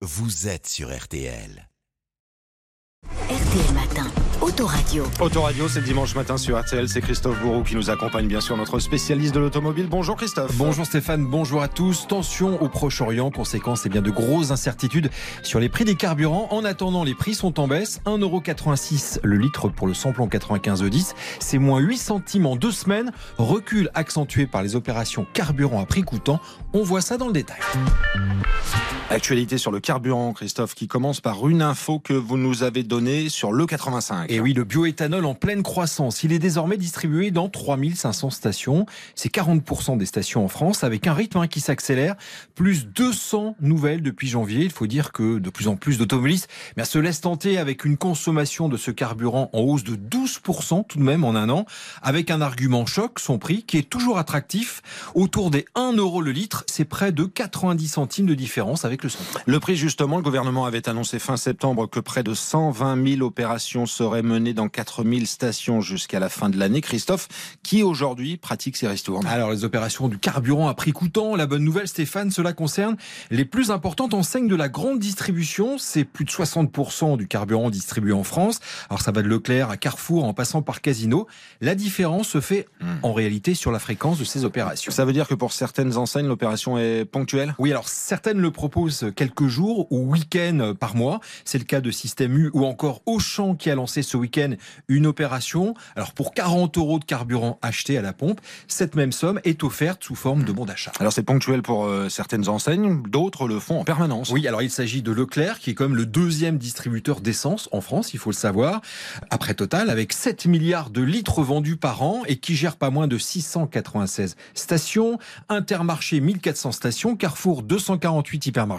vous êtes sur RTL. RTL Matin, Autoradio. Autoradio, c'est le dimanche matin sur RTL. C'est Christophe Bourreau qui nous accompagne, bien sûr, notre spécialiste de l'automobile. Bonjour Christophe. Bonjour Stéphane, bonjour à tous. Tension au Proche-Orient, conséquence, et bien de grosses incertitudes sur les prix des carburants. En attendant, les prix sont en baisse. 1,86€ le litre pour le samplon 95 E10. C'est moins 8 centimes en deux semaines. Recul accentué par les opérations carburant à prix coûtant. On voit ça dans le détail. Actualité sur le carburant, Christophe, qui commence par une info que vous nous avez donnée sur le 85. Et oui, le bioéthanol en pleine croissance. Il est désormais distribué dans 3500 stations. C'est 40% des stations en France, avec un rythme hein, qui s'accélère. Plus 200 nouvelles depuis janvier. Il faut dire que de plus en plus d'automobilistes se laissent tenter avec une consommation de ce carburant en hausse de 12% tout de même en un an, avec un argument choc, son prix, qui est toujours attractif. Autour des 1 euro le litre, c'est près de 90 centimes de différence avec le Le prix, justement, le gouvernement avait annoncé fin septembre que près de 120 000 opérations seraient menées dans 4 000 stations jusqu'à la fin de l'année. Christophe, qui aujourd'hui pratique ces ristournes? Alors, les opérations du carburant à prix coûtant, la bonne nouvelle, Stéphane, cela concerne les plus importantes enseignes de la grande distribution. C'est plus de 60% du carburant distribué en France. Alors, ça va de Leclerc à Carrefour en passant par Casino. La différence se fait hmm. en réalité sur la fréquence de ces opérations. Ça veut dire que pour certaines enseignes, l'opération est ponctuelle? Oui, alors certaines le proposent quelques jours ou week-ends par mois. C'est le cas de Système U ou encore Auchan qui a lancé ce week-end une opération. Alors pour 40 euros de carburant acheté à la pompe, cette même somme est offerte sous forme de bon d'achat. Alors c'est ponctuel pour euh, certaines enseignes, d'autres le font en permanence. Oui, alors il s'agit de Leclerc qui est comme le deuxième distributeur d'essence en France, il faut le savoir, après Total avec 7 milliards de litres vendus par an et qui gère pas moins de 696 stations, Intermarché 1400 stations, Carrefour 248 hypermarchés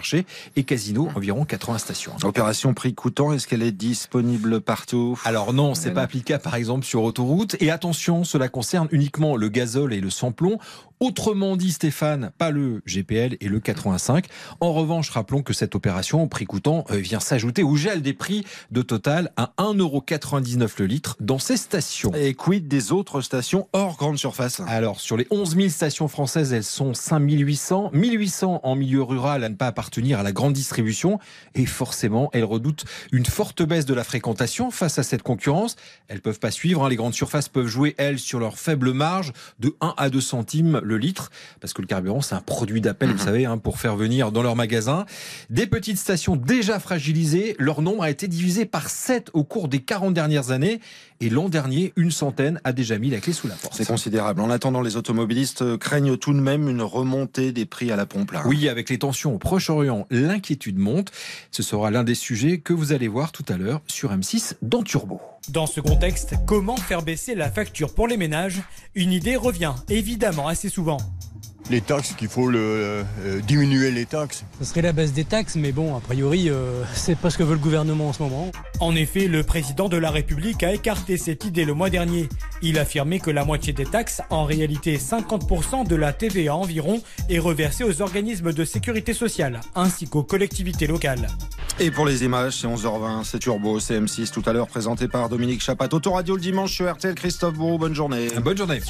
et Casino, environ 80 stations. Opération prix coûtant, est-ce qu'elle est disponible partout? Alors non, c'est pas applicable par exemple sur autoroute. Et attention, cela concerne uniquement le gazole et le sans-plomb. Autrement dit, Stéphane, pas le GPL et le 85. En revanche, rappelons que cette opération, prix coûtant, euh, vient s'ajouter au gel des prix de Total à 1,99€ le litre dans ces stations. Et quid des autres stations hors grande surface? Alors, sur les 11 000 stations françaises, elles sont 5800. 1800 en milieu rural à ne pas appartenir à la grande distribution. Et forcément, elles redoutent une forte baisse de la fréquentation face à cette concurrence. Elles peuvent pas suivre. Hein. Les grandes surfaces peuvent jouer, elles, sur leur faible marge de 1 à 2 centimes le litre, parce que le carburant, c'est un produit d'appel, vous mhm. savez, hein, pour faire venir dans leur magasin. Des petites stations déjà fragilisées, leur nombre a été divisé par 7 au cours des 40 dernières années. Et l'an dernier, une centaine a déjà mis la clé sous la porte. C'est considérable. En attendant, les automobilistes craignent tout de même une remontée des prix à la pompe. Là. Oui, avec les tensions au Proche-Orient, l'inquiétude monte. Ce sera l'un des sujets que vous allez voir tout à l'heure sur M6 dans Turbo. Dans ce contexte, comment faire baisser la facture pour les ménages? Une idée revient évidemment assez souvent les taxes, qu'il faut le, euh, diminuer les taxes. Ce serait la baisse des taxes, mais bon, a priori, euh, c'est pas ce que veut le gouvernement en ce moment. En effet, le président de la République a écarté cette idée le mois dernier. Il affirmait que la moitié des taxes, en réalité 50% de la TVA environ, est reversée aux organismes de sécurité sociale, ainsi qu'aux collectivités locales. Et pour les images, c'est 11h20, c'est Turbo, c'est M6, tout à l'heure présenté par Dominique Chapat. Autoradio le dimanche sur RTL, Christophe Bourreau, bonne journée. Bonne journée.